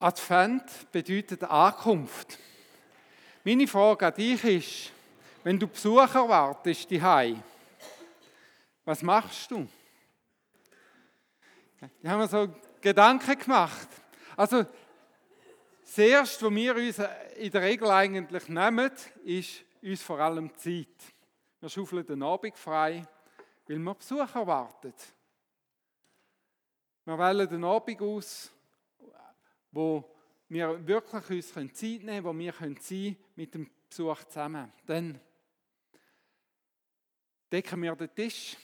Advent bedeutet Ankunft. Meine Frage an dich ist, wenn du Besuch erwartest, die was machst du? Ich habe mir so Gedanken gemacht. Also, das Erste, was wir uns in der Regel eigentlich nehmen, ist uns vor allem Zeit. Wir schaufeln den Abend frei, weil wir Besuch erwarten. Wir wählen den Abend aus, wo wir wirklich uns Zeit nehmen können, wo wir sein können mit dem Besuch zusammen. Dann decken wir den Tisch.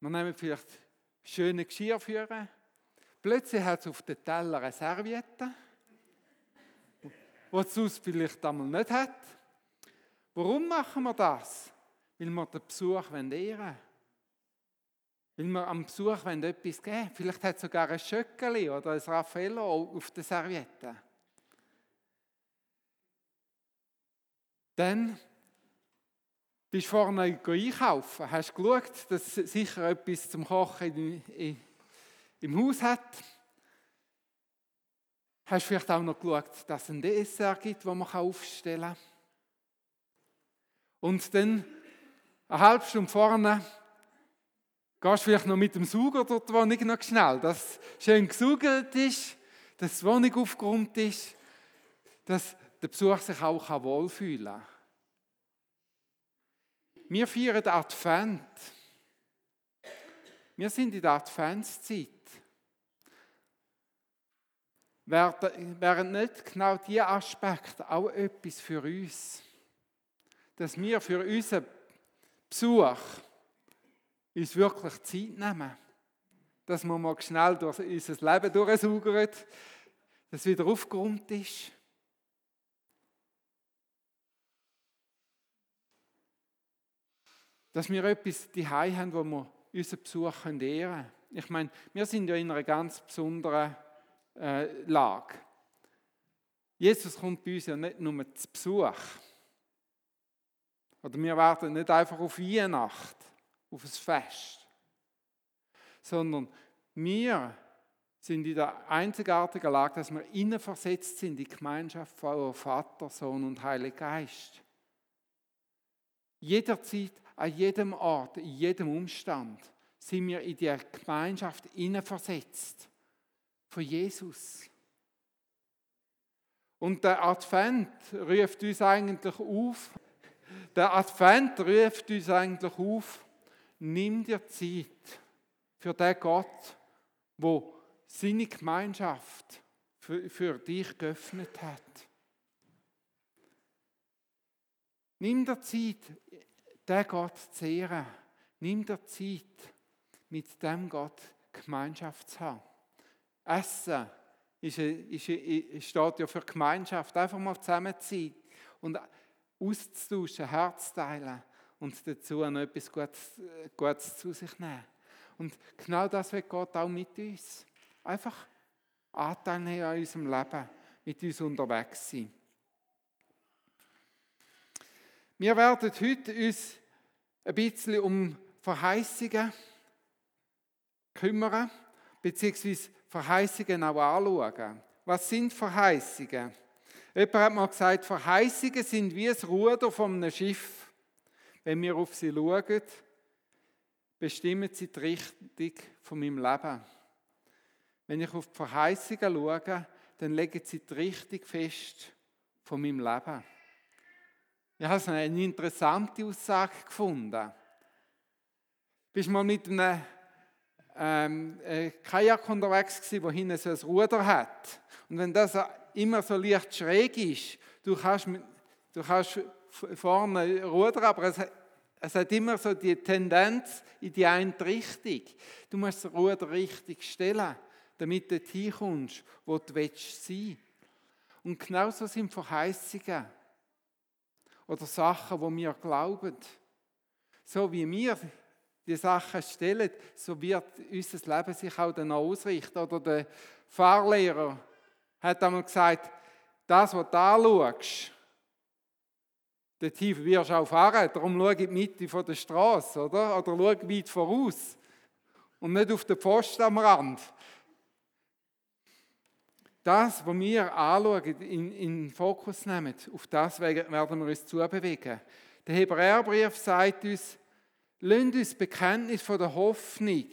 Wir nehmen vielleicht schöne Geschirr führen. Plötzlich hat es auf den Teller eine Serviette, die es sonst vielleicht einmal nicht hat. Warum machen wir das? Weil wir den Besuch ehren wollen. Weil wir am Besuch etwas geben wollen. Vielleicht hat es sogar ein Schöckeli oder ein Raffaello auf der Serviette. Dann bist du vorne einkaufen, hast geschaut, dass es sicher etwas zum Kochen im Haus hat. Hast vielleicht auch noch geschaut, dass es ein Dessert gibt, das man aufstellen kann. Und dann, eine halbe Stunde vorne, Gehst vielleicht noch mit dem Sauger dort die Wohnung noch schnell, dass schön gesaugert ist, dass die Wohnung aufgeräumt ist, dass der Besuch sich auch wohlfühlen kann. Wir feiern Advent. Wir sind in der Adventszeit. Wären nicht genau diese Aspekte auch etwas für uns? Dass wir für unseren Besuch uns wirklich Zeit nehmen, dass wir mal schnell durch unser Leben durchsaugern, dass es wieder aufgeräumt ist. Dass wir etwas die haben, wo wir unseren Besuch ehren können. Ich meine, wir sind ja in einer ganz besonderen äh, Lage. Jesus kommt bei uns ja nicht nur zu Besuch. Oder wir warten nicht einfach auf Weihnacht auf ein Fest, sondern wir sind in der einzigartigen Lage, dass wir innen versetzt sind in die Gemeinschaft von Vater, Sohn und Heiliger Geist. Jederzeit, an jedem Ort, in jedem Umstand sind wir in die Gemeinschaft innen versetzt von Jesus. Und der Advent ruft uns eigentlich auf, der Advent ruft uns eigentlich auf, nimm dir Zeit für den Gott, wo seine Gemeinschaft für, für dich geöffnet hat. Nimm dir Zeit, den Gott zu ehren. Nimm dir Zeit, mit dem Gott Gemeinschaft zu haben. Essen ist, ist, steht ja für Gemeinschaft. Einfach mal zusammen zu sein und auszutauschen, Herz teilen und dazu noch etwas Gutes, Gutes zu sich nehmen. Und genau das wird Gott auch mit uns. Einfach Anteil nehmen an unserem Leben, mit uns unterwegs sein. Wir werden heute uns ein bisschen um Verheißungen kümmern, beziehungsweise Verheißungen auch anschauen. Was sind Verheißungen? Jemand hat mal gesagt, Verheißungen sind wie das Ruder von einem Schiff. Wenn wir auf sie schauen, bestimmen sie die Richtung von meinem Leben. Wenn ich auf die Verheißungen schaue, dann legen sie die Richtung fest von meinem Leben. Ich habe eine interessante Aussage gefunden. Bist mal mit einem ähm, äh, Kajak unterwegs gewesen, wo hinten so ein Ruder hat. Und wenn das immer so leicht schräg ist, du kannst, du kannst vorne rudern, aber es, es hat immer so die Tendenz in die eine Richtung. Du musst das Ruder richtig stellen, damit du dorthin kommst, wo du willst sein. Und genauso sind Verheißungen oder Sachen, wo wir glauben. So wie wir die Sachen stellen, so wird unser Leben sich auch dann ausrichten. Oder der Fahrlehrer hat einmal gesagt, das, was du anschaust, der Tief wirst du auch fahren, darum schau in die Mitte der Straße, oder? Oder schau weit voraus und nicht auf den Pfosten am Rand. das, was wir anschauen, in, in Fokus nehmen, auf das werden wir uns zubewegen. Der Hebräerbrief sagt uns, lasst uns Bekenntnis von der Hoffnung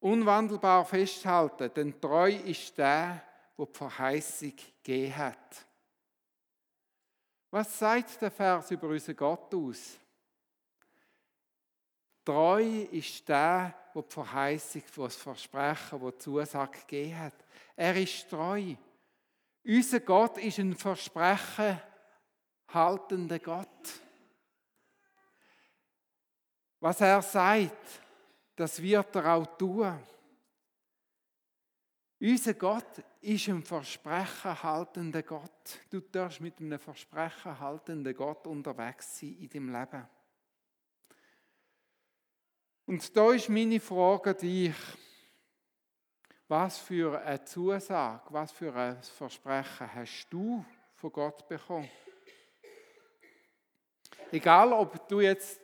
unwandelbar festhalten, denn treu ist der, der die Verheißung gegeben hat. Was sagt der Vers über unseren Gott aus? Treu ist der, der die Verheißung, das Versprechen, das die Zusage gegeben hat. Er ist treu. Unser Gott ist ein Versprechen haltender Gott. Was er sagt, das wird er auch tun. Unser Gott ist ein Versprechen haltender Gott. Du darfst mit einem Versprechen haltenden Gott unterwegs sein in deinem Leben. Und da ist meine Frage an dich. Was für eine Zusage, was für ein Versprechen hast du von Gott bekommen? Egal, ob du jetzt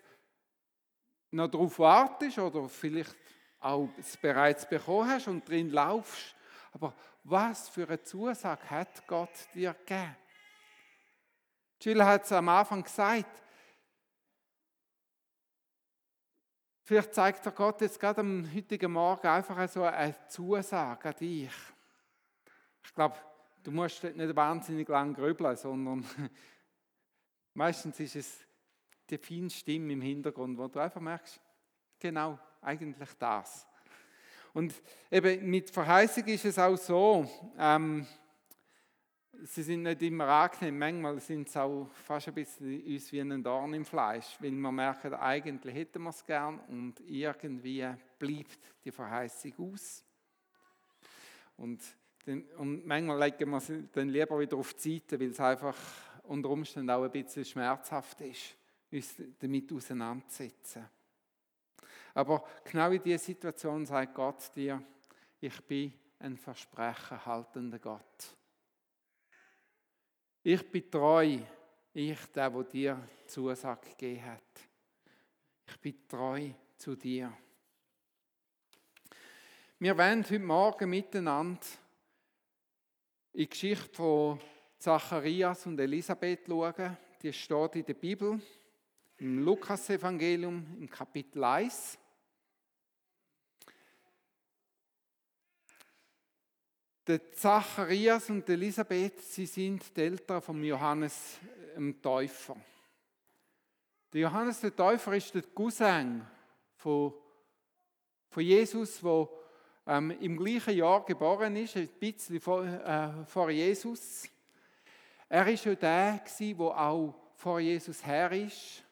noch darauf wartest oder vielleicht auch es bereits bekommen hast und drin laufst, aber was für eine Zusage hat Gott dir gegeben? Jill hat es am Anfang gesagt, Vielleicht zeigt der Gott jetzt gerade am heutigen Morgen einfach so eine Zusage an dich. Ich glaube, du musst nicht wahnsinnig lang grübeln, sondern meistens ist es die feine Stimme im Hintergrund, wo du einfach merkst, genau, eigentlich das. Und eben mit Verheißung ist es auch so, ähm, sie sind nicht immer angenehm, manchmal sind es auch fast ein bisschen wie ein Dorn im Fleisch, weil wir merken, eigentlich hätten wir es gern und irgendwie bleibt die Verheißung aus. Und, den, und manchmal legen wir sie dann lieber wieder auf die Seite, weil es einfach unter Umständen auch ein bisschen schmerzhaft ist, uns damit auseinanderzusetzen. Aber genau in dieser Situation sagt Gott dir, ich bin ein Versprechen haltender Gott. Ich bin treu, ich, der, der dir Zusage gegeben hat. Ich bin treu zu dir. Wir werden heute Morgen miteinander in die Geschichte von Zacharias und Elisabeth schauen. Die steht in der Bibel, im Lukas-Evangelium, im Kapitel 1. Der Zacharias und Elisabeth, sie sind die Eltern von Johannes dem Täufer. Der Johannes der Täufer ist der Cousin von, von Jesus, der ähm, im gleichen Jahr geboren ist, ein bisschen vor, äh, vor Jesus. Er ist ja der, der auch vor Jesus her ist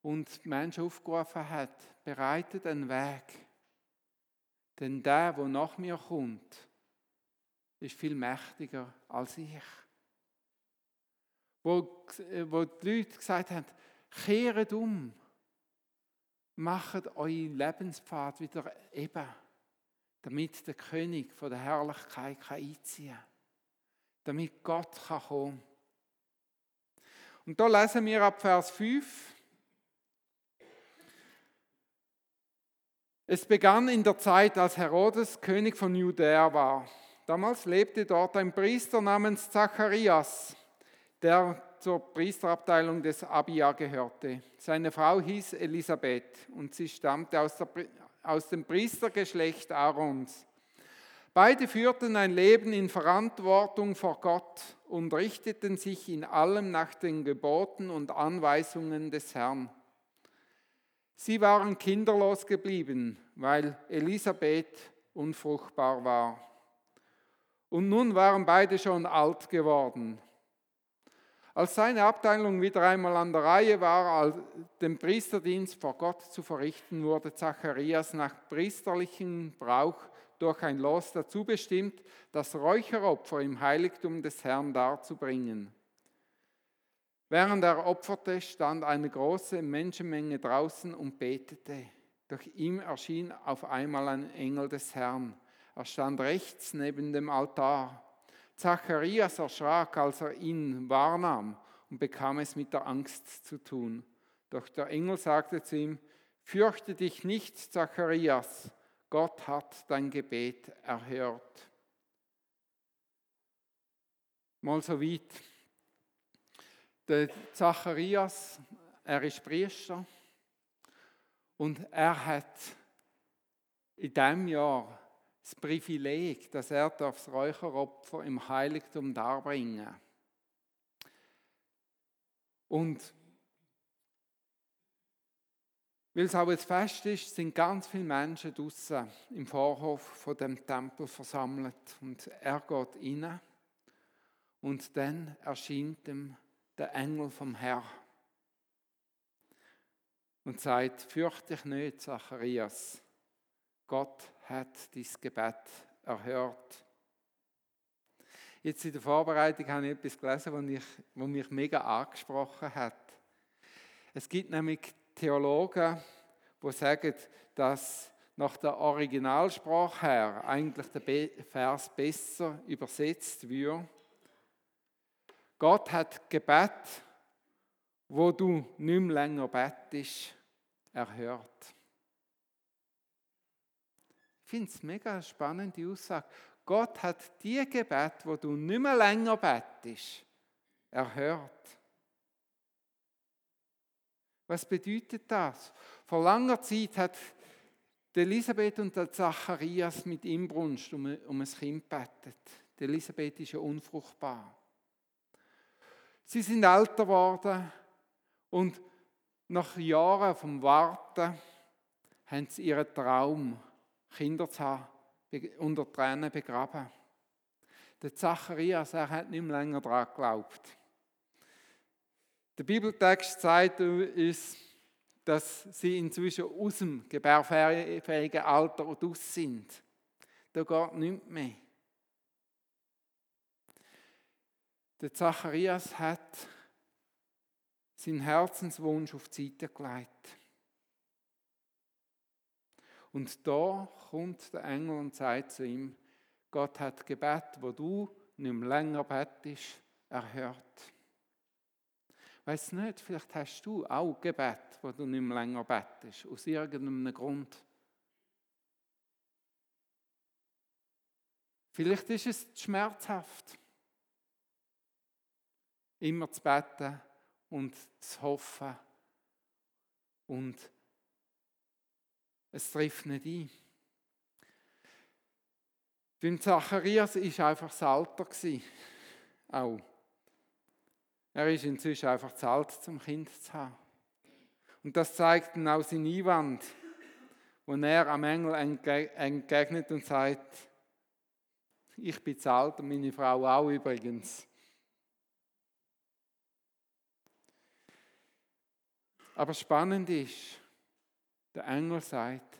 und die Menschen aufgerufen hat, bereitet einen Weg. Denn der, der nach mir kommt, ist viel mächtiger als ich. Wo, wo die Leute gesagt haben, kehret um, macht euren Lebenspfad wieder eben, damit der König von der Herrlichkeit einziehen kann, damit Gott kann kommen Und da lesen wir ab Vers 5. Es begann in der Zeit, als Herodes König von Judäa war. Damals lebte dort ein Priester namens Zacharias, der zur Priesterabteilung des Abia gehörte. Seine Frau hieß Elisabeth und sie stammte aus, der, aus dem Priestergeschlecht Aarons. Beide führten ein Leben in Verantwortung vor Gott und richteten sich in allem nach den Geboten und Anweisungen des Herrn. Sie waren kinderlos geblieben, weil Elisabeth unfruchtbar war. Und nun waren beide schon alt geworden. Als seine Abteilung wieder einmal an der Reihe war, den Priesterdienst vor Gott zu verrichten, wurde Zacharias nach priesterlichem Brauch durch ein Los dazu bestimmt, das Räucheropfer im Heiligtum des Herrn darzubringen. Während er opferte, stand eine große Menschenmenge draußen und betete. Durch ihm erschien auf einmal ein Engel des Herrn er stand rechts neben dem Altar. Zacharias erschrak, als er ihn wahrnahm und bekam es mit der Angst zu tun. Doch der Engel sagte zu ihm, Fürchte dich nicht, Zacharias, Gott hat dein Gebet erhört. mal so weit. Der Zacharias, er ist Priester und er hat in diesem Jahr das Privileg, dass er das Räucheropfer im Heiligtum darbringen darf. Und weil es auch jetzt fest ist, sind ganz viele Menschen draußen im Vorhof von dem Tempel versammelt. Und er geht rein und dann erscheint ihm der Engel vom Herrn und sagt, fürchte dich nicht, Zacharias, Gott hat dein Gebet erhört. Jetzt in der Vorbereitung habe ich etwas gelesen, was, ich, was mich mega angesprochen hat. Es gibt nämlich Theologen, die sagen, dass nach der Originalsprache her eigentlich der Vers besser übersetzt wird. Gott hat Gebet, wo du nicht mehr länger bettest, erhört. Ich finde es mega spannende Aussage. Gott hat die Gebet, wo du nicht mehr länger bettest, erhört. Was bedeutet das? Vor langer Zeit hat Elisabeth und der Zacharias mit Inbrunst um, um ein Kind bettet. Elisabeth ist ja unfruchtbar. Sie sind älter geworden und nach Jahren vom Warten haben sie ihren Traum, Kinder zu haben, unter Tränen begraben. Der Zacharias, er hat nicht mehr länger daran geglaubt. Der Bibeltext sagt uns, dass sie inzwischen aus dem gebärfähigen Alter raus sind. Da geht nichts mehr. Der Zacharias hat seinen Herzenswunsch auf die Seite gelegt. Und da kommt der Engel und sagt zu ihm, Gott hat Gebet, wo du nicht mehr länger bettest, erhört. Weiß nicht, vielleicht hast du auch Gebet, wo du nicht mehr länger bettest, aus irgendeinem Grund. Vielleicht ist es schmerzhaft, immer zu beten und zu hoffen und es trifft nicht ein. Beim Zacharias war einfach das Alter. Auch. Er ist inzwischen einfach zu alt, zum Kind zu haben. Und das zeigt dann auch sein Einwand, wo er am Engel entgegnet und sagt, ich bin zu alt und meine Frau auch übrigens. Aber spannend ist, der Engel sagt,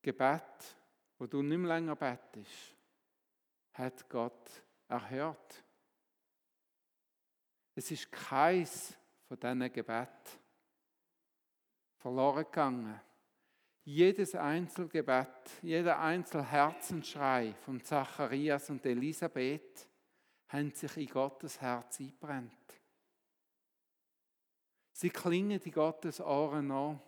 Gebet, wo du nicht mehr länger bettest, hat Gott erhört. Es ist keins von diesen Gebeten verloren gegangen. Jedes Einzelgebet, jeder Einzelherzensschrei von Zacharias und Elisabeth haben sich in Gottes Herz eingebrennt. Sie klingen in Gottes Ohren an.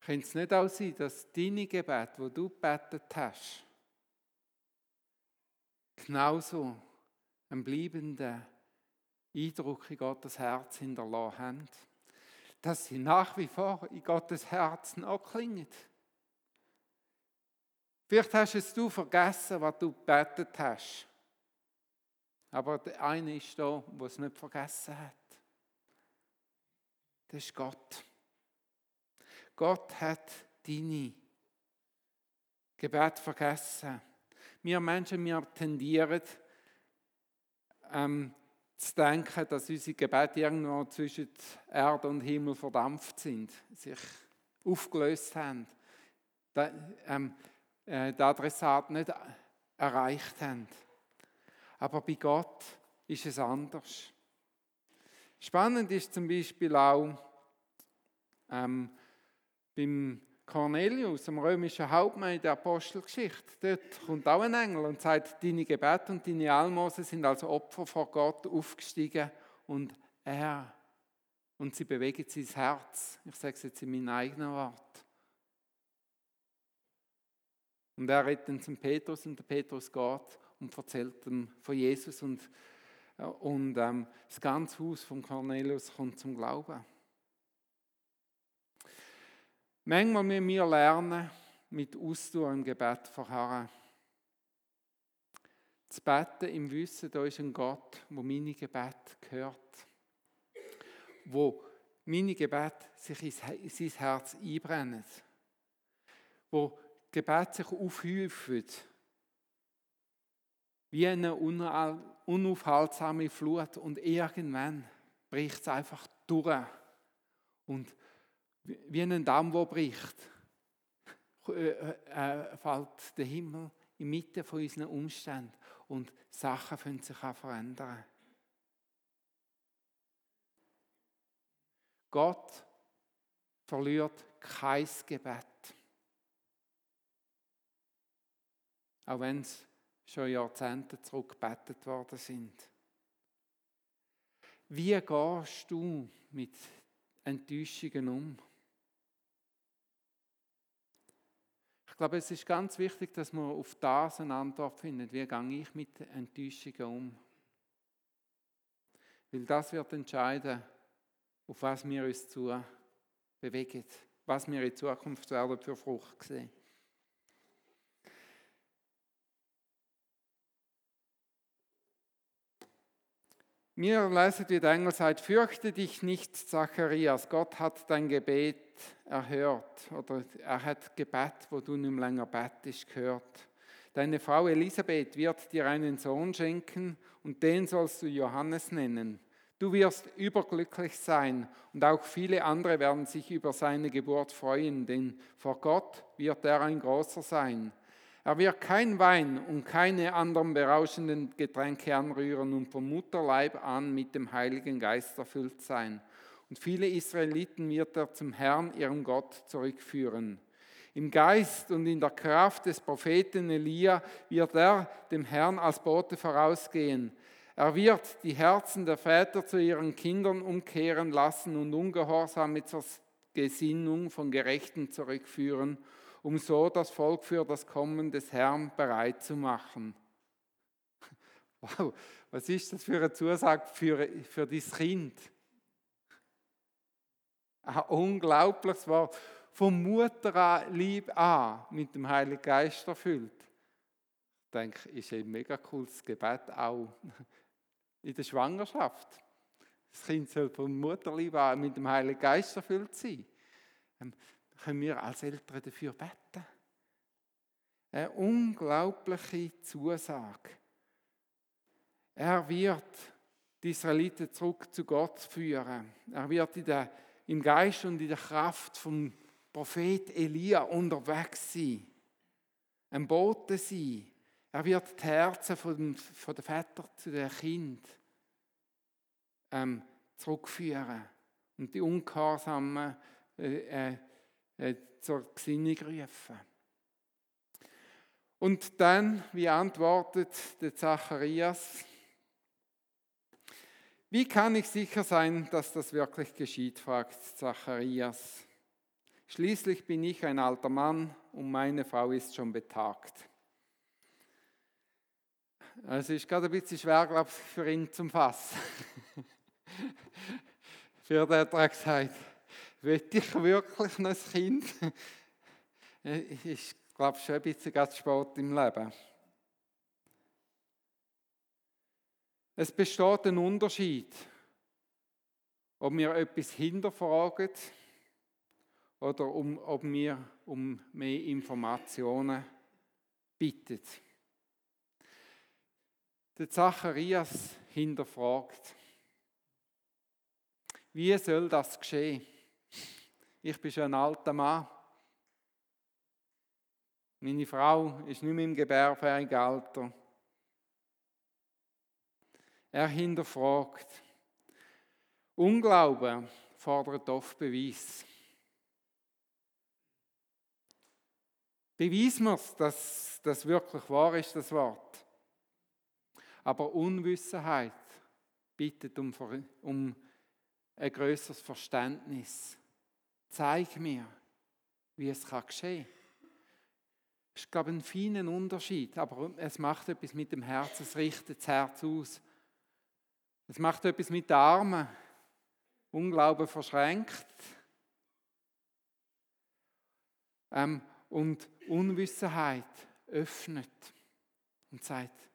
Könnte es nicht auch sein, dass deine Gebete, wo du gebetet hast, genauso einen bleibenden Eindruck in Gottes Herz hinterlassen haben, dass sie nach wie vor in Gottes Herzen auch klingen. Vielleicht hast es du vergessen, was du gebetet hast. Aber der eine ist da, der es nicht vergessen hat. Das ist Gott. Gott hat deine Gebet vergessen. Wir Menschen, wir tendieren ähm, zu denken, dass unsere Gebete irgendwo zwischen Erde und Himmel verdampft sind, sich aufgelöst haben, den, ähm, äh, den Adressat nicht erreicht haben. Aber bei Gott ist es anders. Spannend ist zum Beispiel auch ähm, beim Cornelius, dem römischen Hauptmann in der Apostelgeschichte. Dort kommt auch ein Engel und sagt, deine Gebete und deine Almosen sind als Opfer vor Gott aufgestiegen und er und sie bewegen sein Herz. Ich sage es jetzt in meinen eigenen Worten. Und er redet dann zum Petrus und der Petrus geht und erzählt ihm von Jesus und, und ähm, das ganze Haus von Cornelius kommt zum Glauben. Manchmal müssen wir lernen, mit Ausdauer im Gebet verharren. Zu beten im Wissen, da ist ein Gott, wo meine Gebet gehört. Wo meine Gebet sich in sein Herz einbrennen. Wo Gebet sich aufhäuft. Wie eine unaufhaltsame Flut. Und irgendwann bricht es einfach durch. Und wie ein Damm, der bricht, äh, äh, fällt der Himmel inmitten von unseren Umständen und Sachen können sich auch verändern. Gott verliert kein Gebet. Auch wenn es schon Jahrzehnte zurückgebetet worden sind. Wie gehst du mit Enttäuschungen um? Glaube, es ist ganz wichtig, dass man auf das eine Antwort findet. Wie gehe ich mit Enttäuschungen um? Weil das wird entscheiden, auf was wir uns zu bewegen, was wir in Zukunft werden für Frucht sehen. Wie der Engel sagt, fürchte dich nicht, Zacharias, Gott hat dein Gebet erhört. Oder er hat Gebet, wo du nicht länger bettest, gehört. Deine Frau Elisabeth wird dir einen Sohn schenken und den sollst du Johannes nennen. Du wirst überglücklich sein und auch viele andere werden sich über seine Geburt freuen, denn vor Gott wird er ein großer sein. Er wird kein Wein und keine anderen berauschenden Getränke anrühren und vom Mutterleib an mit dem Heiligen Geist erfüllt sein. Und viele Israeliten wird er zum Herrn, ihrem Gott, zurückführen. Im Geist und in der Kraft des Propheten Elia wird er dem Herrn als Bote vorausgehen. Er wird die Herzen der Väter zu ihren Kindern umkehren lassen und Ungehorsame zur Gesinnung von Gerechten zurückführen um so das Volk für das Kommen des Herrn bereit zu machen. Wow, was ist das für eine Zusage für, für dein Kind? Ein unglaubliches Wort. Vom Mutter an, lieb an, mit dem Heiligen Geist erfüllt. Ich denke, ist ein mega cooles Gebet auch in der Schwangerschaft. Das Kind soll vom Mutterlieb an mit dem Heiligen Geist erfüllt sein. Können wir als Eltern dafür beten. Eine unglaubliche Zusage. Er wird die Israeliten zurück zu Gott führen. Er wird in der, im Geist und in der Kraft vom Prophet Elia unterwegs sein. Ein Bote sein. Er wird die Herzen von, von den Vätern zu den Kind ähm, zurückführen und die Ungehorsamen äh, äh, äh, zur Gesinnung rufen. Und dann, wie antwortet der Zacharias? Wie kann ich sicher sein, dass das wirklich geschieht, fragt Zacharias. Schließlich bin ich ein alter Mann und meine Frau ist schon betagt. Es ist gerade ein bisschen schwer, glaube ich, für ihn zum Fassen. für den hat er gesagt, will ich wirklich noch ein Kind? Ich glaube schon ein bisschen ganz spät im Leben. Es besteht ein Unterschied, ob wir etwas hinterfragen oder um, ob wir um mehr Informationen bitten. Der Zacharias hinterfragt, wie soll das geschehen? Ich bin schon ein alter Mann. Meine Frau ist nicht mehr im gebärfähigen Alter. Er hinterfragt. Unglaube fordert oft Beweis. Beweis mir dass das wirklich wahr ist, das Wort. Aber Unwissenheit bittet um, um ein größeres Verständnis. Zeig mir, wie es geschehen kann. Das ist, glaube ich, ein feiner Unterschied, aber es macht etwas mit dem Herz, es richtet das Herz aus. Es macht etwas mit den Armen. Unglauben verschränkt. Ähm, und Unwissenheit öffnet und sagt,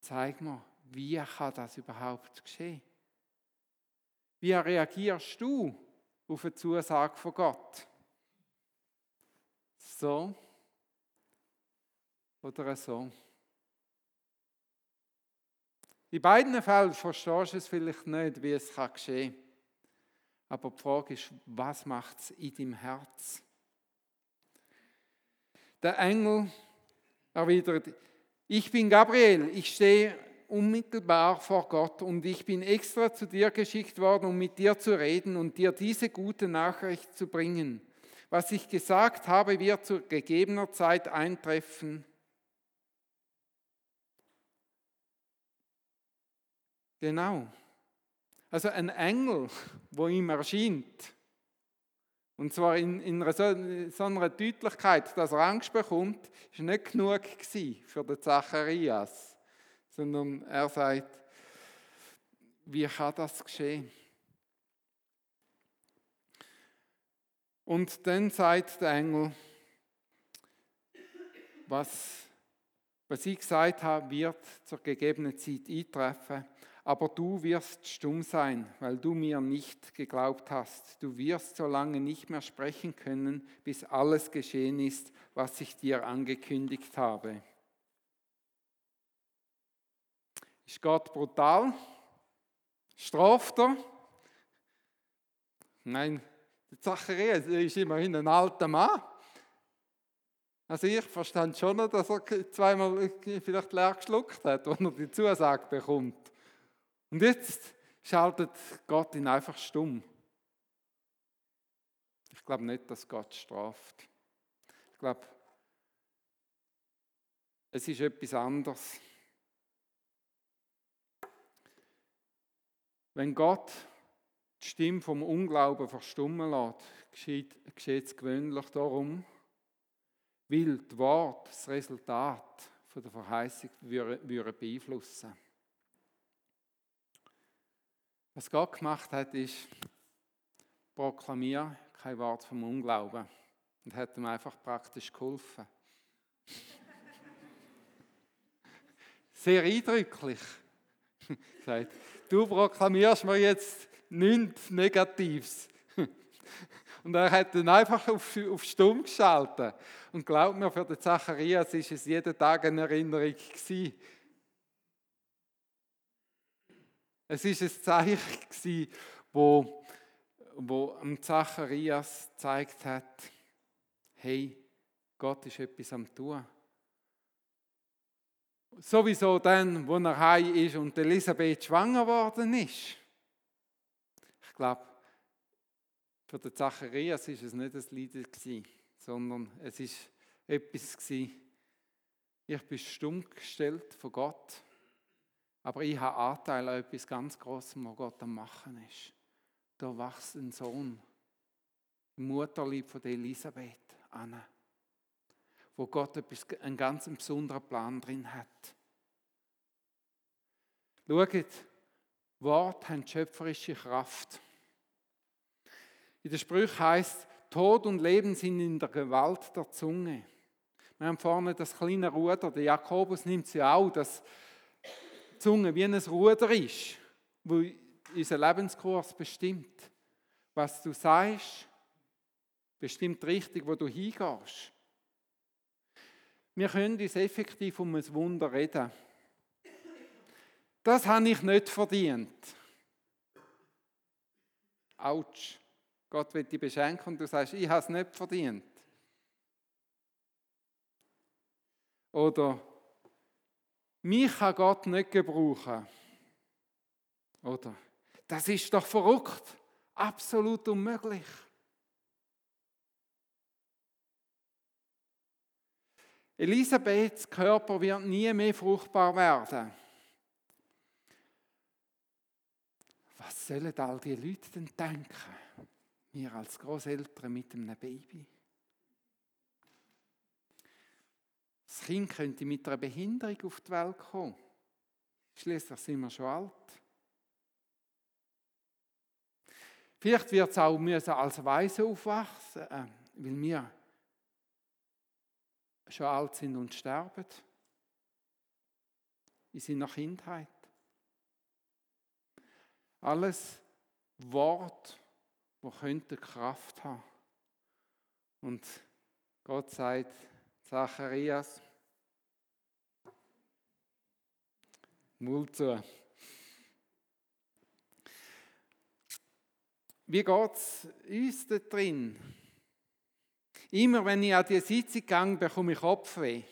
zeig mir, wie kann das überhaupt geschehen? Wie reagierst du auf eine Zusage von Gott? So oder so? In beiden Fällen verstehst du es vielleicht nicht, wie es geschehen kann. Aber die Frage ist, was macht es in deinem Herz? Der Engel erwidert, ich bin Gabriel, ich stehe unmittelbar vor Gott und ich bin extra zu dir geschickt worden, um mit dir zu reden und dir diese gute Nachricht zu bringen. Was ich gesagt habe, wird zu gegebener Zeit eintreffen. Genau. Also ein Engel, wo ihm erscheint, und zwar in, in so, einer Deutlichkeit, dass er Angst bekommt, ist nicht genug für den Zacharias, sondern er sagt, wie kann das geschehen? Und dann sagt der Engel, was, was ich gesagt habe, wird zur gegebenen Zeit eintreffen aber du wirst stumm sein, weil du mir nicht geglaubt hast. Du wirst so lange nicht mehr sprechen können, bis alles geschehen ist, was ich dir angekündigt habe. Ist Gott brutal? Straft er? Nein, Zacharias ist immerhin ein alter Mann. Also ich verstand schon, dass er zweimal vielleicht leer geschluckt hat, wenn er die Zusage bekommt. Und jetzt schaltet Gott ihn einfach stumm. Ich glaube nicht, dass Gott straft. Ich glaube, es ist etwas anderes. Wenn Gott die Stimme vom Unglauben verstummen lässt, geschieht, geschieht es gewöhnlich darum, weil das Wort das Resultat von der Verheißung würde beeinflussen. Was Gott gemacht hat, ist, proklamier kein Wort vom Unglauben. Und hat ihm einfach praktisch geholfen. Sehr eindrücklich. Sagt, du proklamierst mir jetzt nichts Negatives. Und er hat dann einfach auf, auf Stumm geschaltet. Und glaubt mir, für den Zacharias ist es jeden Tag eine Erinnerung gewesen, Es ist ein Zeichen, wo, wo Zacharias gezeigt hat, hey, Gott ist etwas am tun. Sowieso dann, wo er heim ist und Elisabeth schwanger worden ist. Ich glaube, für den Zacharias ist es nicht ein gewesen, sondern es ist etwas ich bin stumm gestellt von Gott aber ich habe Anteil an etwas ganz Großem, was Gott am Machen ist. Da wächst ein Sohn Mutterlieb von Elisabeth an, wo Gott einen ganz besonderen Plan drin hat. Schaut, Wort haben schöpferische Kraft. In der Sprüche heißt, Tod und Leben sind in der Gewalt der Zunge. Wir haben vorne das kleine Ruder, der Jakobus nimmt sie auch, das Zunge wie ein Ruder ist, wo unseren Lebenskurs bestimmt. Was du sagst, bestimmt richtig, wo du hingehst. Wir können uns effektiv um ein Wunder reden. Das habe ich nicht verdient. Autsch. Gott wird dich beschenken und du sagst, ich habe es nicht verdient. Oder mich kann Gott nicht gebrauchen. Oder? Das ist doch verrückt. Absolut unmöglich. Elisabeths Körper wird nie mehr fruchtbar werden. Was sollen all die Leute denn denken? Wir als Großeltern mit einem Baby. Kind könnte mit einer Behinderung auf die Welt kommen. Schließlich sind wir schon alt. Vielleicht wird es auch müssen als Weise aufwachsen, äh, weil wir schon alt sind und sterben. In seiner Kindheit. Alles Wort, wo könnte Kraft haben. Und Gott sagt, Zacharias, Mund. Wie geht es uns da drin? Immer wenn ich an die Sitzung gehe, bekomme ich Kopfweh.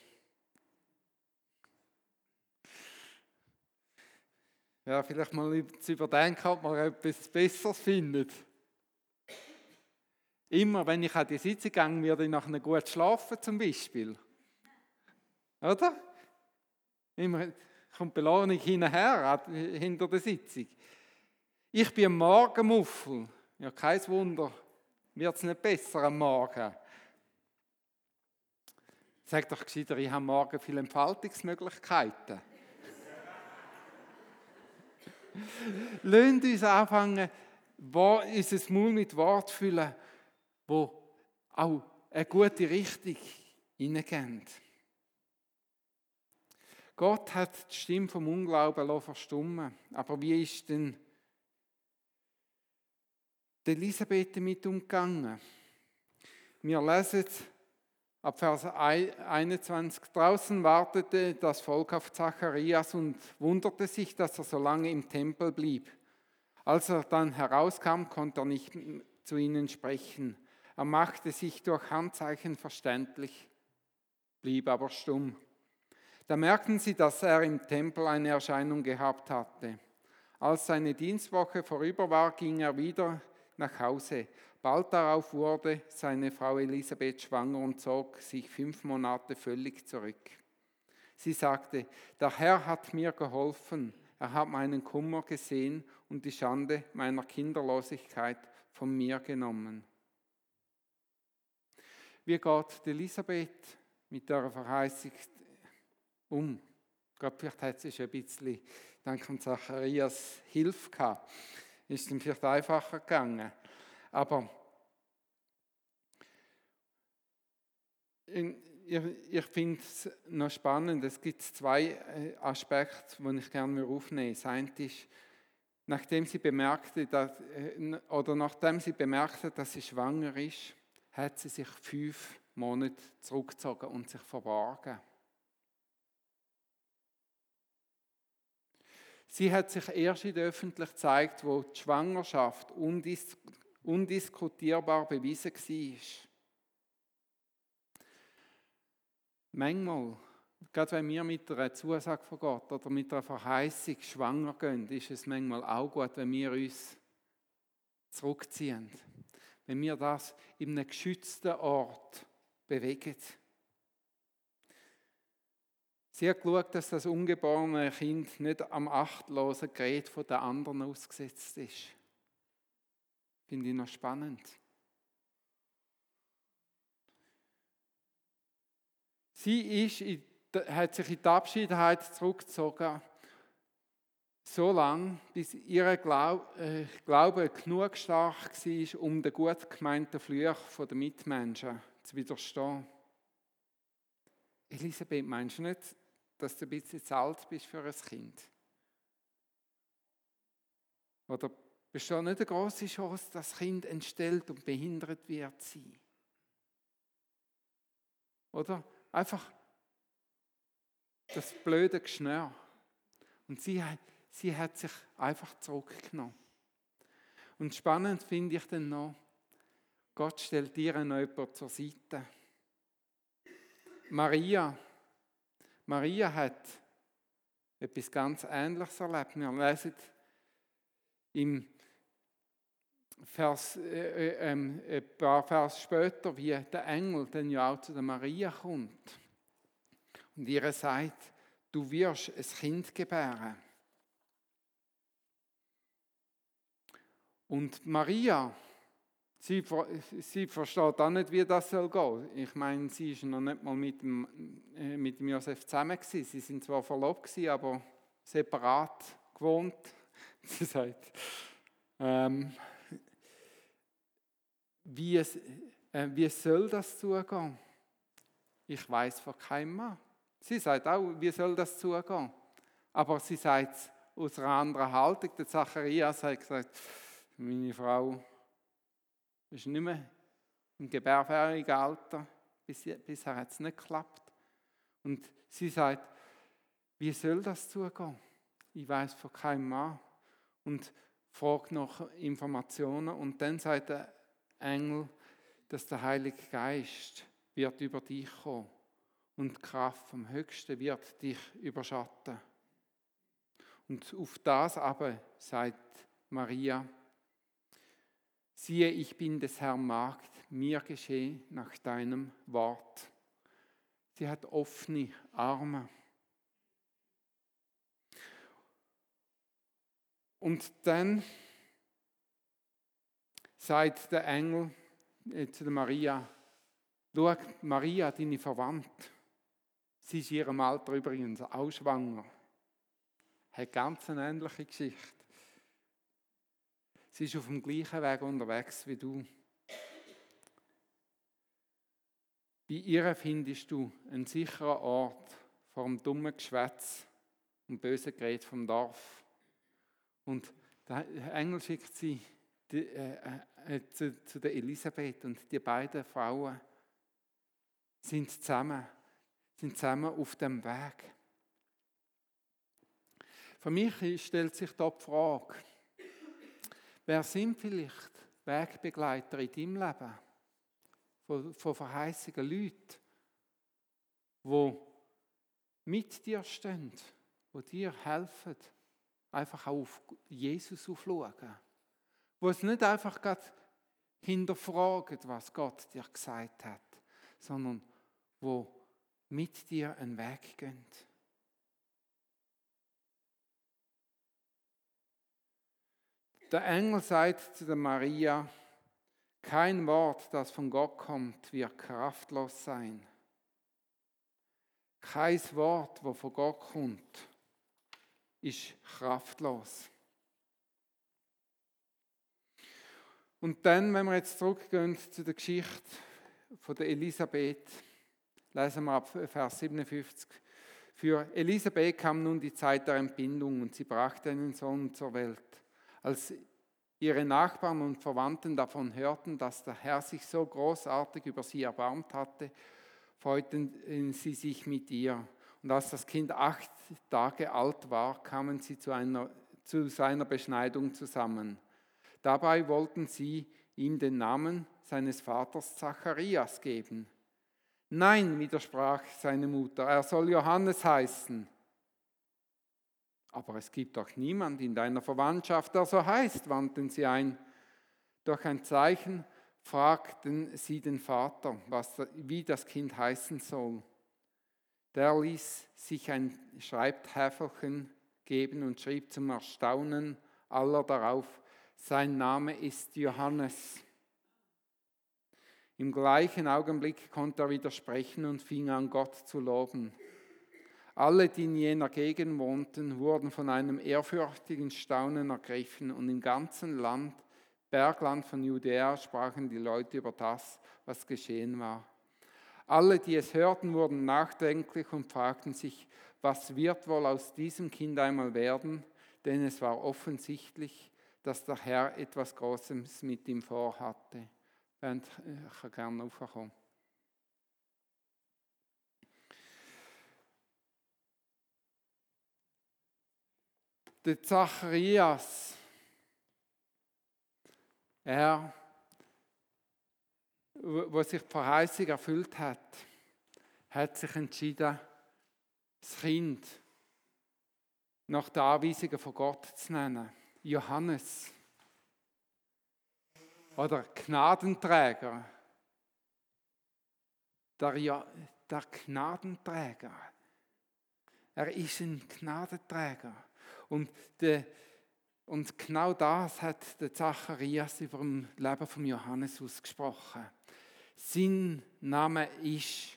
Ja, vielleicht mal zu überdenken, ob man etwas Besseres findet. Immer wenn ich an die Sitzung gehe, werde ich nachher gut schlafen, zum Beispiel. Oder? Immer kommt Belohnung hinterher, hinter der Sitzung. Ich bin am Morgenmuffel. Ja, kein Wunder, wird es nicht besser am Morgen. Sag doch gescheiter, ich habe morgen viele Entfaltungsmöglichkeiten. Lasst uns anfangen, unser Mund mit Wort füllen, wo auch eine gute Richtung hineingehen. Gott hat die Stimme vom Unglauben verstummen. Aber wie ist denn Elisabeth damit umgegangen? Wir lesen Ab Vers 21. Draußen wartete das Volk auf Zacharias und wunderte sich, dass er so lange im Tempel blieb. Als er dann herauskam, konnte er nicht zu ihnen sprechen. Er machte sich durch Handzeichen verständlich, blieb aber stumm. Da merkten sie, dass er im Tempel eine Erscheinung gehabt hatte. Als seine Dienstwoche vorüber war, ging er wieder nach Hause. Bald darauf wurde seine Frau Elisabeth schwanger und zog sich fünf Monate völlig zurück. Sie sagte, der Herr hat mir geholfen, er hat meinen Kummer gesehen und die Schande meiner Kinderlosigkeit von mir genommen. Wie geht Elisabeth mit der Verheißung um? Glaube, vielleicht hat sie schon ein bisschen, dank an Zacharias, Hilfe gehabt. Ist ihm vielleicht einfacher gegangen. Aber ich, ich finde es noch spannend, es gibt zwei äh, Aspekte, die ich gerne aufnehmen möchte. Das eine ist, nachdem sie bemerkte, dass, äh, oder nachdem sie bemerkte, dass sie schwanger ist, hat sie sich fünf Monate zurückgezogen und sich verborgen. Sie hat sich erst in der Öffentlichkeit gezeigt, wo die Schwangerschaft undis undiskutierbar bewiesen war. Manchmal, gerade wenn wir mit einer Zusage von Gott oder mit einer Verheißung schwanger gehen, ist es manchmal auch gut, wenn wir uns zurückziehen. Wenn wir das in einem geschützten Ort bewegen. Sie hat geschaut, dass das ungeborene Kind nicht am achtlosen Gerät den anderen ausgesetzt ist. Finde ich noch spannend. Sie ist hat sich in die Abschiedenheit zurückgezogen, so lange, bis ihr Glaube, äh, Glaube genug stark war, um den gut gemeinten Fluch der Mitmenschen zu widerstehen. Elisabeth, meinst du nicht, dass du ein bisschen zu alt bist für ein Kind? Oder besteht nicht eine große Chance, dass das Kind entstellt und behindert wird sein? Oder einfach das blöde Geschnür. Und sie, sie hat sich einfach zurückgenommen. Und spannend finde ich dann noch, Gott stellt ihr noch jemand zur Seite. Maria. Maria hat etwas ganz Ähnliches erlebt. Wir lesen im Vers, äh, äh, ähm, ein paar Vers später, wie der Engel dann ja auch zu der Maria kommt und ihr sagt, du wirst ein Kind gebären. Und Maria Sie, sie versteht auch nicht, wie das soll gehen. Ich meine, sie ist noch nicht mal mit dem, äh, mit dem Josef zusammen gewesen. Sie sind zwar verlobt gewesen, aber separat gewohnt. Sie sagt, ähm, wie, äh, wie soll das zugehen? Ich weiß von keinem Mann. Sie sagt auch, wie soll das zugehen? Aber sie sagt es aus einer anderen Haltung. Der Zacharias hat gesagt, meine Frau ist nicht mehr im gebärfähigen Alter. Bisher hat es nicht geklappt. Und sie sagt, wie soll das zugehen? Ich weiß von keinem Mann. Und fragt nach Informationen. Und dann sagt der Engel, dass der Heilige Geist wird über dich kommen und die Kraft vom Höchsten wird dich überschatten. Und auf das aber sagt Maria, siehe, ich bin des Herrn Magd, mir geschehe nach deinem Wort. Sie hat offene Arme. Und dann sagt der Engel äh, zu der Maria, schau, Maria, deine Verwandte, sie ist in ihrem Alter übrigens auch schwanger, hat ganz eine ähnliche Geschichte. Sie ist auf dem gleichen Weg unterwegs wie du. Bei ihr findest du einen sicheren Ort vor dem dummen Geschwätz und bösen Gerät vom Dorf. Und der Engel schickt sie die, äh, äh, zu, zu der Elisabeth und die beiden Frauen sind zusammen, sind zusammen auf dem Weg. Für mich stellt sich da die Frage, wer sind vielleicht Wegbegleiter in deinem Leben von, von verheißigen Leuten, die mit dir stehen, die dir helfen, einfach auf Jesus aufschauen. Wo es nicht einfach gerade hinterfragen, was Gott dir gesagt hat, sondern wo mit dir einen Weg gehen. Der Engel sagt zu der Maria, kein Wort, das von Gott kommt, wird kraftlos sein. Kein Wort, das von Gott kommt, ist kraftlos. Und dann, wenn wir jetzt zurückgehen zu der Geschichte von der Elisabeth, lesen wir ab Vers 57. Für Elisabeth kam nun die Zeit der Entbindung und sie brachte einen Sohn zur Welt. Als ihre Nachbarn und Verwandten davon hörten, dass der Herr sich so großartig über sie erbarmt hatte, freuten sie sich mit ihr. Und als das Kind acht Tage alt war, kamen sie zu, einer, zu seiner Beschneidung zusammen. Dabei wollten sie ihm den Namen seines Vaters Zacharias geben. Nein, widersprach seine Mutter, er soll Johannes heißen. Aber es gibt doch niemand in deiner Verwandtschaft, der so heißt, wandten sie ein. Durch ein Zeichen fragten sie den Vater, was, wie das Kind heißen soll. Der ließ sich ein Schreibtäfelchen geben und schrieb zum Erstaunen aller darauf, sein Name ist Johannes. Im gleichen Augenblick konnte er widersprechen und fing an, Gott zu loben. Alle, die in jener Gegend wohnten, wurden von einem ehrfürchtigen Staunen ergriffen und im ganzen Land, Bergland von Judäa, sprachen die Leute über das, was geschehen war. Alle, die es hörten, wurden nachdenklich und fragten sich, was wird wohl aus diesem Kind einmal werden? Denn es war offensichtlich, dass der Herr etwas Großes mit ihm vorhatte. Ich kann gerne aufkommen. Der Zacharias, er, wo sich die Verheißung erfüllt hat, hat sich entschieden, das Kind nach den Anweisungen von Gott zu nennen. Johannes oder Gnadenträger. Der, ja, der Gnadenträger. Er ist ein Gnadenträger. Und der, Und genau das hat der Zacharias über dem Leben von Johannes ausgesprochen. Sein Name ist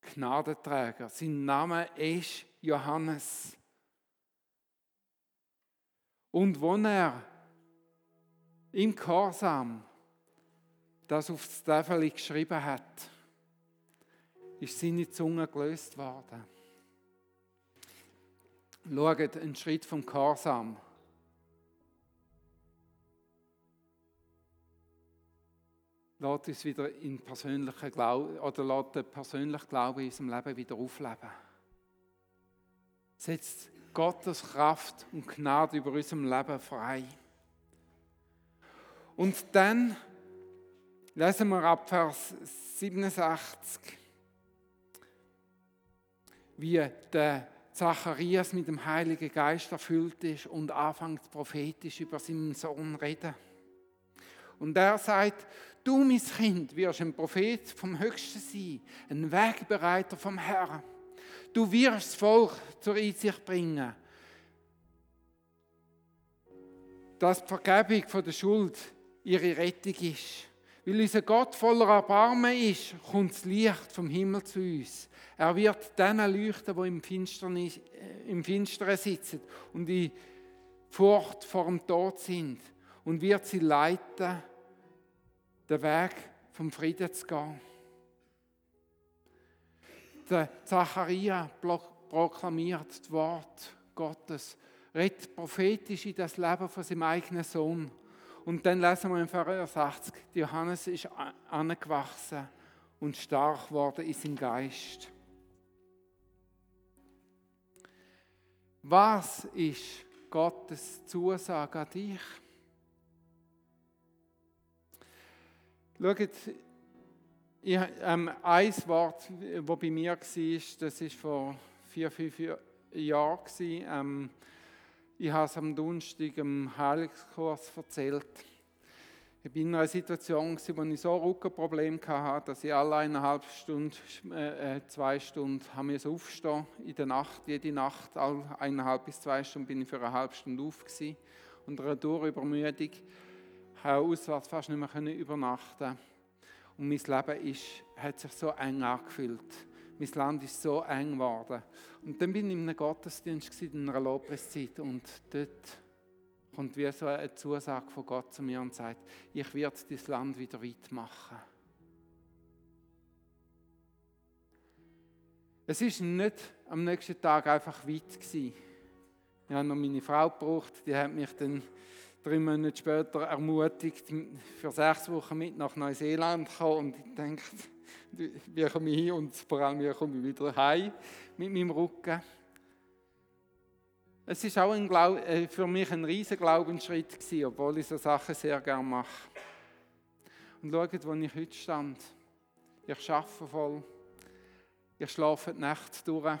Gnadenträger. Sein Name ist Johannes. Und wo er im Chorsam das aufs Tafel geschrieben hat, ist seine Zunge gelöst worden. Schaut, einen Schritt vom Chorsam. Lasst uns wieder in persönlichen Glauben, oder lasst den persönlichen Glauben in unserem Leben wieder aufleben. Setzt Gottes Kraft und Gnade über unserem Leben frei. Und dann lesen wir ab Vers 67, wie der Zacharias mit dem Heiligen Geist erfüllt ist und anfängt prophetisch über seinen Sohn reden. Und er sagt, du, mein Kind, wirst ein Prophet vom Höchsten sein, ein Wegbereiter vom Herrn. Du wirst das Volk zur Einsicht bringen, dass die Vergebung der Schuld ihre Rettung ist. Weil unser Gott voller Erbarmen ist, kommt das Licht vom Himmel zu uns. Er wird denen leuchten, die im Finstern, äh, im Finstern sitzen und in Furcht vor dem Tod sind. Und wird sie leiten, den Weg vom Frieden zu gehen. Der Zacharia proklamiert das Wort Gottes, redet prophetisch in das Leben von seinem eigenen Sohn. Und dann lesen wir im Vers 80, Johannes ist angewachsen und stark geworden in seinem Geist. Was ist Gottes Zusage an dich? Schaut, ich, ähm, ein Wort, das bei mir war, das war vor vier, fünf Jahren. Ähm, ich habe es am Donnerstag im Heilungskurs erzählt. Ich bin in einer Situation, wo ich so Rückenprobleme hatte, dass ich alle eineinhalb Stunden, äh, äh zwei Stunden haben wir aufstehen in der Nacht. Jede Nacht, alle eineinhalb bis zwei Stunden bin ich für eine halbe Stunde auf gewesen. Und eine Durchübermüdung habe auswärts fast nicht mehr übernachten Und mein Leben ist, hat sich so eng angefühlt. Mein Land ist so eng geworden. Und dann bin ich in einem Gottesdienst in einer Lobpreiszeit und dort kommt wie so eine Zusage von Gott zu mir und sagt, ich werde das Land wieder weit machen. Es ist nicht am nächsten Tag einfach weit gewesen. Ich habe noch meine Frau gebraucht, die hat mich dann drei Monate später ermutigt, für sechs Wochen mit nach Neuseeland zu kommen. Und ich denke, wie komme ich hin und vor allem, wie komme ich wieder heim mit meinem Rücken. Es ist auch Glaub, äh, für mich ein riesiger Glaubensschritt gewesen, obwohl ich so Sachen sehr gerne mache. Und schaut, wo ich heute stand. Ich arbeite voll. Ich schlafe die Nacht durch.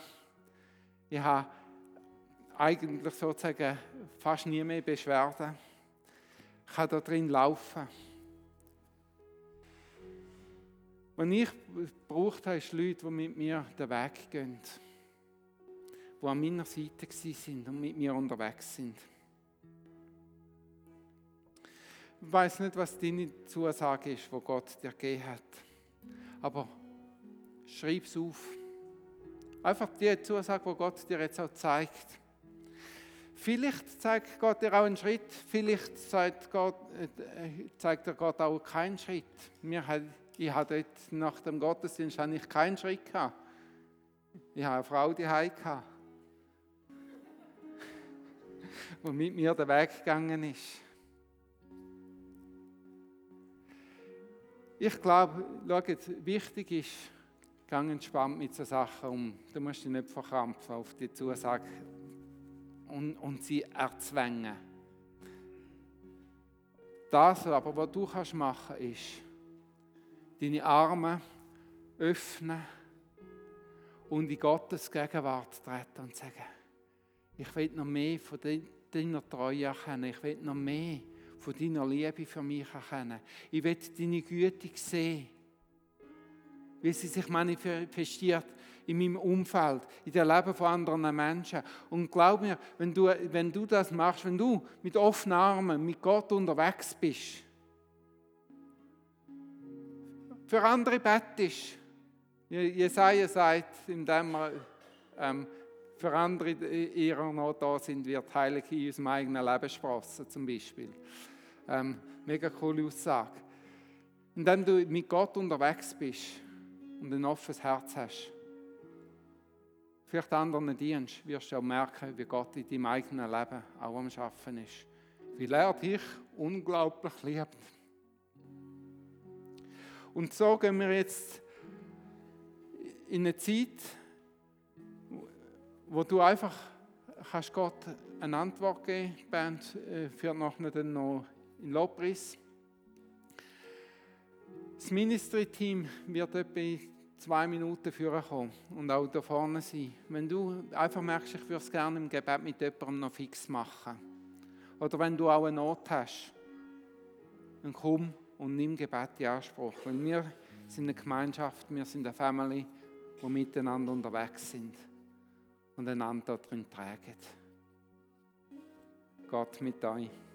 Ich habe eigentlich sozusagen fast nie mehr Beschwerden. Kann da drin laufen. Was ich gebraucht habe, ist Leute, die mit mir den Weg gehen. Die an meiner Seite sind und mit mir unterwegs sind. Ich weiß nicht, was deine Zusage ist, wo Gott dir gegeben hat. Aber schreib es auf. Einfach die Zusage, wo Gott dir jetzt auch zeigt. Vielleicht zeigt Gott dir auch einen Schritt, vielleicht zeigt, Gott, äh, zeigt dir Gott auch keinen Schritt. Mir hat, ich hatte nach dem Gottesdienst ich keinen Schritt gehabt. Ich habe eine Frau, die gehabt, die mit mir den Weg gegangen ist. Ich glaube, schaut, wichtig ist, gang entspannt mit so Sachen um. Du musst dich nicht verkrampfen auf die Zusage und, und sie erzwängen. Das aber, was du kannst machen ist, deine Arme öffnen und in Gottes Gegenwart treten und sagen, ich will noch mehr von deiner Treue erkennen, ich will noch mehr von deiner Liebe für mich erkennen. Ich will deine Güte sehen, wie sie sich manifestiert in meinem Umfeld, in dem Leben von anderen Menschen. Und glaub mir, wenn du, wenn du das machst, wenn du mit offenen Armen mit Gott unterwegs bist, für andere bettest, Jesaja sagt, indem er ähm, für andere ihrer noch da sind, wird heilig in unserem eigenen Leben sprossen, zum Beispiel. Ähm, mega coole Aussage. Indem du mit Gott unterwegs bist und ein offenes Herz hast, vielleicht anderen dienst, wirst du auch merken, wie Gott in deinem eigenen Leben auch am Schaffen ist. Wie er dich unglaublich liebt. Und so gehen wir jetzt in eine Zeit, wo du einfach kannst Gott eine Antwort geben. Die Band äh, führt nachher dann noch in Lobpreis. Das Ministry-Team wird etwa zwei Minuten führen kommen und auch da vorne sein. Wenn du einfach merkst, ich würde es gerne im Gebet mit jemandem noch fix machen. Oder wenn du auch eine Not hast, dann komm und nimm Gebet in Anspruch. Weil wir sind eine Gemeinschaft, wir sind eine Family, die miteinander unterwegs sind und einander darin tragen. Gott mit euch.